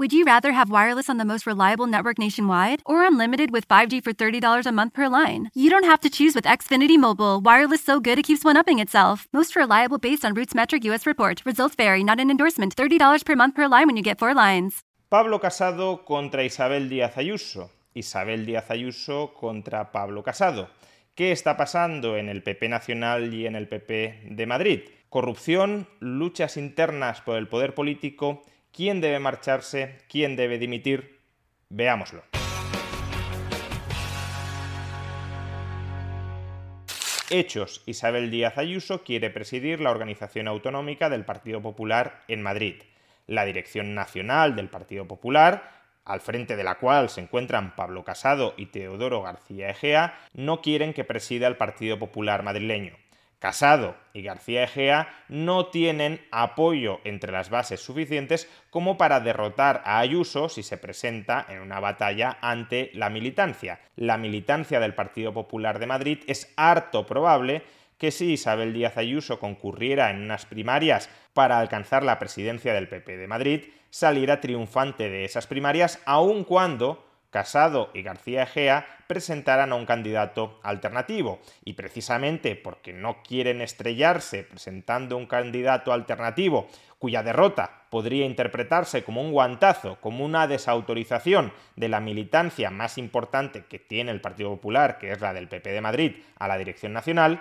Would you rather have wireless on the most reliable network nationwide or unlimited with 5G for $30 a month per line? You don't have to choose with Xfinity Mobile. Wireless so good it keeps one upping itself. Most reliable based on Roots Metric US report. Results vary, not an endorsement. $30 per month per line when you get four lines. Pablo Casado contra Isabel Díaz Ayuso. Isabel Díaz Ayuso contra Pablo Casado. ¿Qué está pasando en el PP nacional y en el PP de Madrid? Corrupción, luchas internas por el poder político quién debe marcharse, quién debe dimitir. Veámoslo. Hechos. Isabel Díaz Ayuso quiere presidir la organización autonómica del Partido Popular en Madrid. La dirección nacional del Partido Popular, al frente de la cual se encuentran Pablo Casado y Teodoro García Egea, no quieren que presida el Partido Popular madrileño. Casado y García Egea no tienen apoyo entre las bases suficientes como para derrotar a Ayuso si se presenta en una batalla ante la militancia. La militancia del Partido Popular de Madrid es harto probable que si Isabel Díaz Ayuso concurriera en unas primarias para alcanzar la presidencia del PP de Madrid, saliera triunfante de esas primarias, aun cuando Casado y García Egea presentaran a un candidato alternativo. Y precisamente porque no quieren estrellarse presentando un candidato alternativo cuya derrota podría interpretarse como un guantazo, como una desautorización de la militancia más importante que tiene el Partido Popular, que es la del PP de Madrid, a la dirección nacional,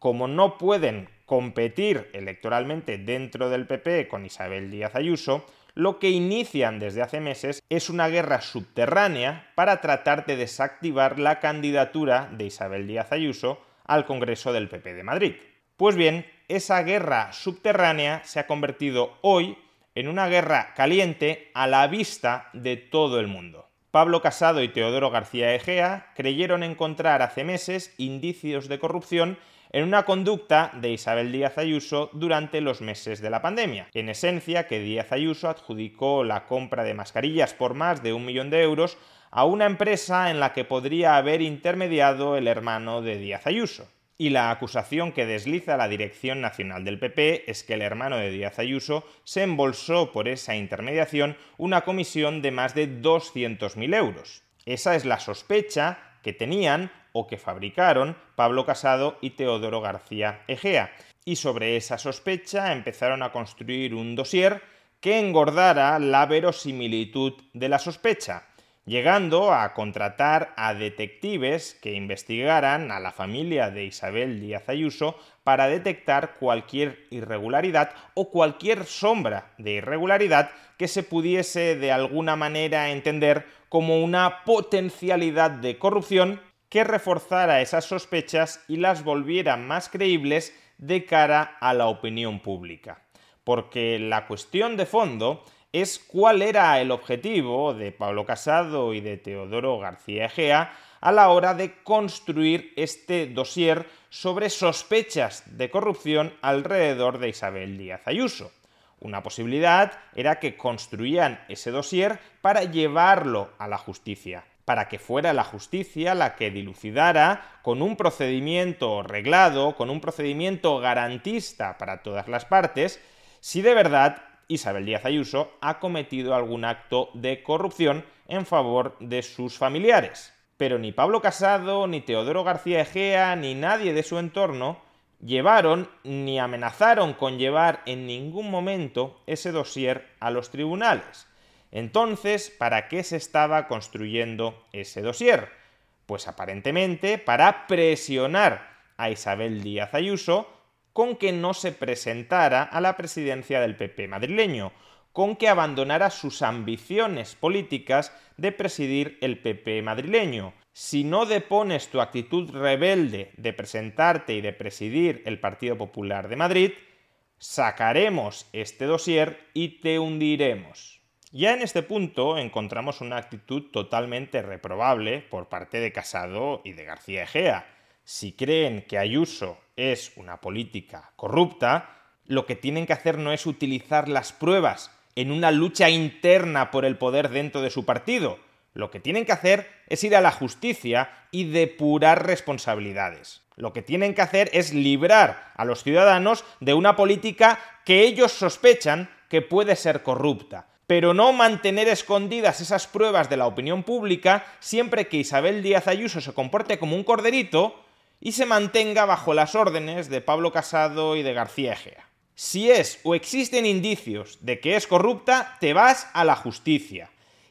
como no pueden competir electoralmente dentro del PP con Isabel Díaz Ayuso, lo que inician desde hace meses es una guerra subterránea para tratar de desactivar la candidatura de Isabel Díaz Ayuso al Congreso del PP de Madrid. Pues bien, esa guerra subterránea se ha convertido hoy en una guerra caliente a la vista de todo el mundo. Pablo Casado y Teodoro García Egea creyeron encontrar hace meses indicios de corrupción en una conducta de Isabel Díaz Ayuso durante los meses de la pandemia. En esencia, que Díaz Ayuso adjudicó la compra de mascarillas por más de un millón de euros a una empresa en la que podría haber intermediado el hermano de Díaz Ayuso. Y la acusación que desliza la Dirección Nacional del PP es que el hermano de Díaz Ayuso se embolsó por esa intermediación una comisión de más de 200.000 euros. Esa es la sospecha que tenían o que fabricaron Pablo Casado y Teodoro García Egea. Y sobre esa sospecha empezaron a construir un dossier que engordara la verosimilitud de la sospecha, llegando a contratar a detectives que investigaran a la familia de Isabel Díaz Ayuso para detectar cualquier irregularidad o cualquier sombra de irregularidad que se pudiese de alguna manera entender como una potencialidad de corrupción que reforzara esas sospechas y las volviera más creíbles de cara a la opinión pública. Porque la cuestión de fondo es cuál era el objetivo de Pablo Casado y de Teodoro García Egea a la hora de construir este dossier sobre sospechas de corrupción alrededor de Isabel Díaz Ayuso. Una posibilidad era que construían ese dossier para llevarlo a la justicia, para que fuera la justicia la que dilucidara con un procedimiento reglado, con un procedimiento garantista para todas las partes, si de verdad Isabel Díaz Ayuso ha cometido algún acto de corrupción en favor de sus familiares. Pero ni Pablo Casado, ni Teodoro García Egea, ni nadie de su entorno llevaron ni amenazaron con llevar en ningún momento ese dossier a los tribunales. Entonces, ¿para qué se estaba construyendo ese dossier? Pues aparentemente para presionar a Isabel Díaz Ayuso con que no se presentara a la presidencia del PP madrileño, con que abandonara sus ambiciones políticas de presidir el PP madrileño. Si no depones tu actitud rebelde de presentarte y de presidir el Partido Popular de Madrid, sacaremos este dossier y te hundiremos. Ya en este punto encontramos una actitud totalmente reprobable por parte de Casado y de García Egea. Si creen que Ayuso es una política corrupta, lo que tienen que hacer no es utilizar las pruebas en una lucha interna por el poder dentro de su partido. Lo que tienen que hacer es ir a la justicia y depurar responsabilidades. Lo que tienen que hacer es librar a los ciudadanos de una política que ellos sospechan que puede ser corrupta. Pero no mantener escondidas esas pruebas de la opinión pública siempre que Isabel Díaz Ayuso se comporte como un corderito y se mantenga bajo las órdenes de Pablo Casado y de García Egea. Si es o existen indicios de que es corrupta, te vas a la justicia.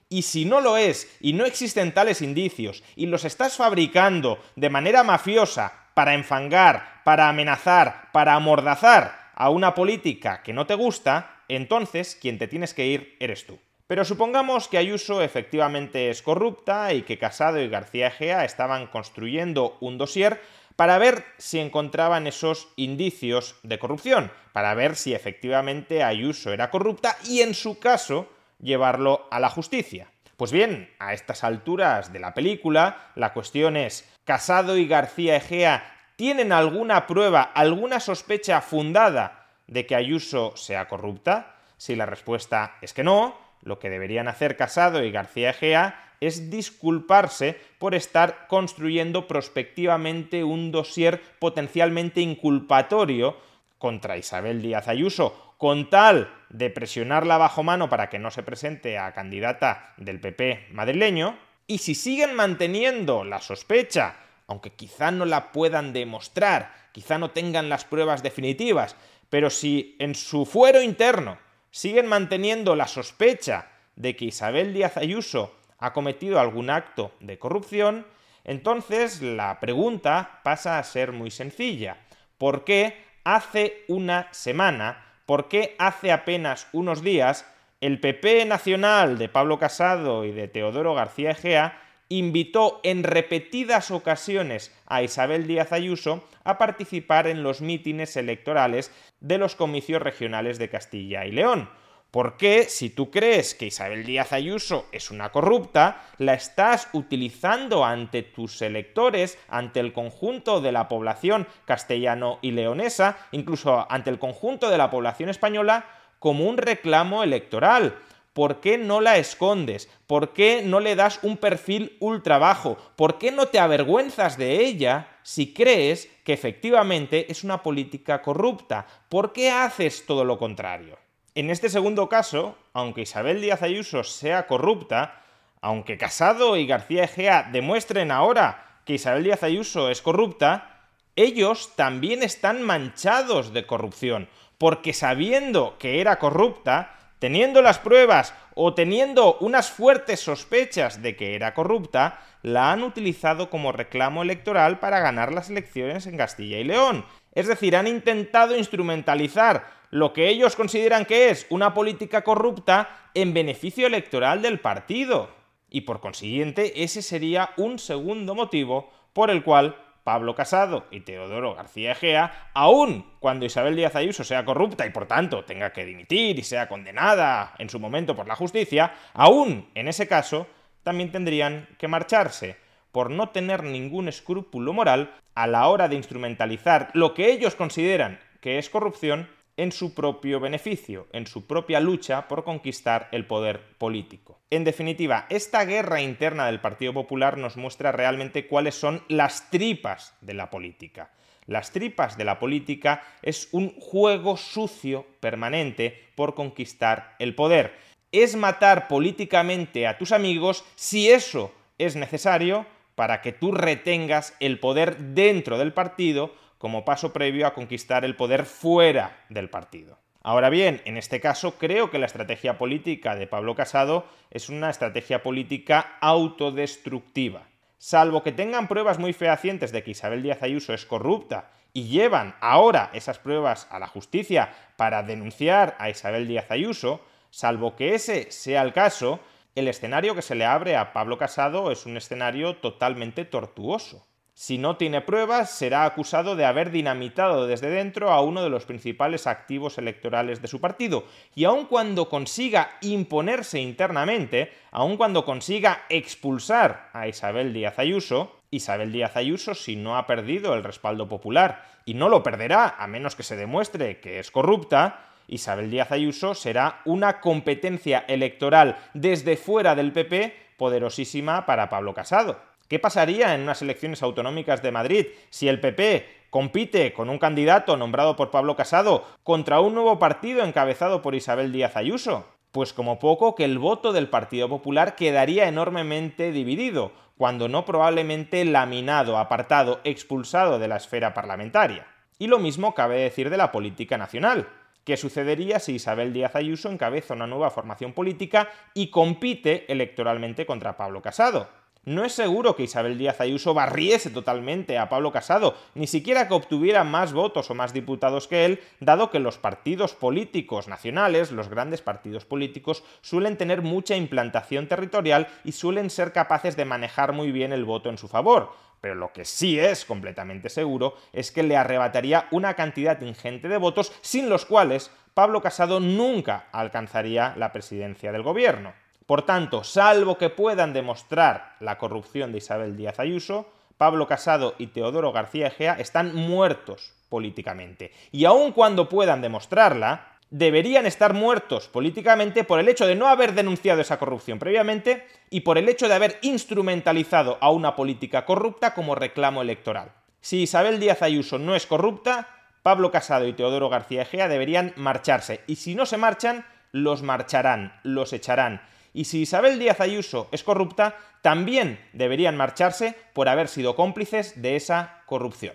Y si no lo es y no existen tales indicios y los estás fabricando de manera mafiosa para enfangar, para amenazar, para amordazar a una política que no te gusta, entonces quien te tienes que ir eres tú. Pero supongamos que Ayuso efectivamente es corrupta y que Casado y García Egea estaban construyendo un dossier para ver si encontraban esos indicios de corrupción, para ver si efectivamente Ayuso era corrupta y en su caso llevarlo a la justicia. Pues bien, a estas alturas de la película, la cuestión es, ¿Casado y García Egea tienen alguna prueba, alguna sospecha fundada de que Ayuso sea corrupta? Si la respuesta es que no, lo que deberían hacer Casado y García Egea es disculparse por estar construyendo prospectivamente un dossier potencialmente inculpatorio contra Isabel Díaz Ayuso, con tal de presionarla bajo mano para que no se presente a candidata del PP madrileño, y si siguen manteniendo la sospecha, aunque quizá no la puedan demostrar, quizá no tengan las pruebas definitivas, pero si en su fuero interno siguen manteniendo la sospecha de que Isabel Díaz Ayuso ha cometido algún acto de corrupción, entonces la pregunta pasa a ser muy sencilla. ¿Por qué hace una semana, por qué hace apenas unos días, el PP nacional de Pablo Casado y de Teodoro García Egea invitó en repetidas ocasiones a Isabel Díaz Ayuso a participar en los mítines electorales de los comicios regionales de Castilla y León? Porque si tú crees que Isabel Díaz Ayuso es una corrupta, la estás utilizando ante tus electores, ante el conjunto de la población castellano y leonesa, incluso ante el conjunto de la población española, como un reclamo electoral. ¿Por qué no la escondes? ¿Por qué no le das un perfil ultra bajo? ¿Por qué no te avergüenzas de ella si crees que efectivamente es una política corrupta? ¿Por qué haces todo lo contrario? En este segundo caso, aunque Isabel Díaz Ayuso sea corrupta, aunque Casado y García Egea demuestren ahora que Isabel Díaz Ayuso es corrupta, ellos también están manchados de corrupción, porque sabiendo que era corrupta, teniendo las pruebas o teniendo unas fuertes sospechas de que era corrupta, la han utilizado como reclamo electoral para ganar las elecciones en Castilla y León. Es decir, han intentado instrumentalizar lo que ellos consideran que es una política corrupta en beneficio electoral del partido. Y por consiguiente, ese sería un segundo motivo por el cual Pablo Casado y Teodoro García Egea, aun cuando Isabel Díaz Ayuso sea corrupta y por tanto tenga que dimitir y sea condenada en su momento por la justicia, aún en ese caso también tendrían que marcharse por no tener ningún escrúpulo moral a la hora de instrumentalizar lo que ellos consideran que es corrupción en su propio beneficio, en su propia lucha por conquistar el poder político. En definitiva, esta guerra interna del Partido Popular nos muestra realmente cuáles son las tripas de la política. Las tripas de la política es un juego sucio permanente por conquistar el poder. Es matar políticamente a tus amigos si eso es necesario para que tú retengas el poder dentro del partido como paso previo a conquistar el poder fuera del partido. Ahora bien, en este caso creo que la estrategia política de Pablo Casado es una estrategia política autodestructiva. Salvo que tengan pruebas muy fehacientes de que Isabel Díaz Ayuso es corrupta y llevan ahora esas pruebas a la justicia para denunciar a Isabel Díaz Ayuso, salvo que ese sea el caso, el escenario que se le abre a Pablo Casado es un escenario totalmente tortuoso. Si no tiene pruebas, será acusado de haber dinamitado desde dentro a uno de los principales activos electorales de su partido. Y aun cuando consiga imponerse internamente, aun cuando consiga expulsar a Isabel Díaz Ayuso, Isabel Díaz Ayuso, si no ha perdido el respaldo popular, y no lo perderá a menos que se demuestre que es corrupta, Isabel Díaz Ayuso será una competencia electoral desde fuera del PP poderosísima para Pablo Casado. ¿Qué pasaría en unas elecciones autonómicas de Madrid si el PP compite con un candidato nombrado por Pablo Casado contra un nuevo partido encabezado por Isabel Díaz Ayuso? Pues como poco que el voto del Partido Popular quedaría enormemente dividido, cuando no probablemente laminado, apartado, expulsado de la esfera parlamentaria. Y lo mismo cabe decir de la política nacional. ¿Qué sucedería si Isabel Díaz Ayuso encabeza una nueva formación política y compite electoralmente contra Pablo Casado? No es seguro que Isabel Díaz Ayuso barriese totalmente a Pablo Casado, ni siquiera que obtuviera más votos o más diputados que él, dado que los partidos políticos nacionales, los grandes partidos políticos, suelen tener mucha implantación territorial y suelen ser capaces de manejar muy bien el voto en su favor. Pero lo que sí es completamente seguro es que le arrebataría una cantidad ingente de votos sin los cuales Pablo Casado nunca alcanzaría la presidencia del gobierno. Por tanto, salvo que puedan demostrar la corrupción de Isabel Díaz Ayuso, Pablo Casado y Teodoro García Egea están muertos políticamente. Y aun cuando puedan demostrarla, deberían estar muertos políticamente por el hecho de no haber denunciado esa corrupción previamente y por el hecho de haber instrumentalizado a una política corrupta como reclamo electoral. Si Isabel Díaz Ayuso no es corrupta, Pablo Casado y Teodoro García Egea deberían marcharse. Y si no se marchan, los marcharán, los echarán y si Isabel Díaz Ayuso es corrupta, también deberían marcharse por haber sido cómplices de esa corrupción.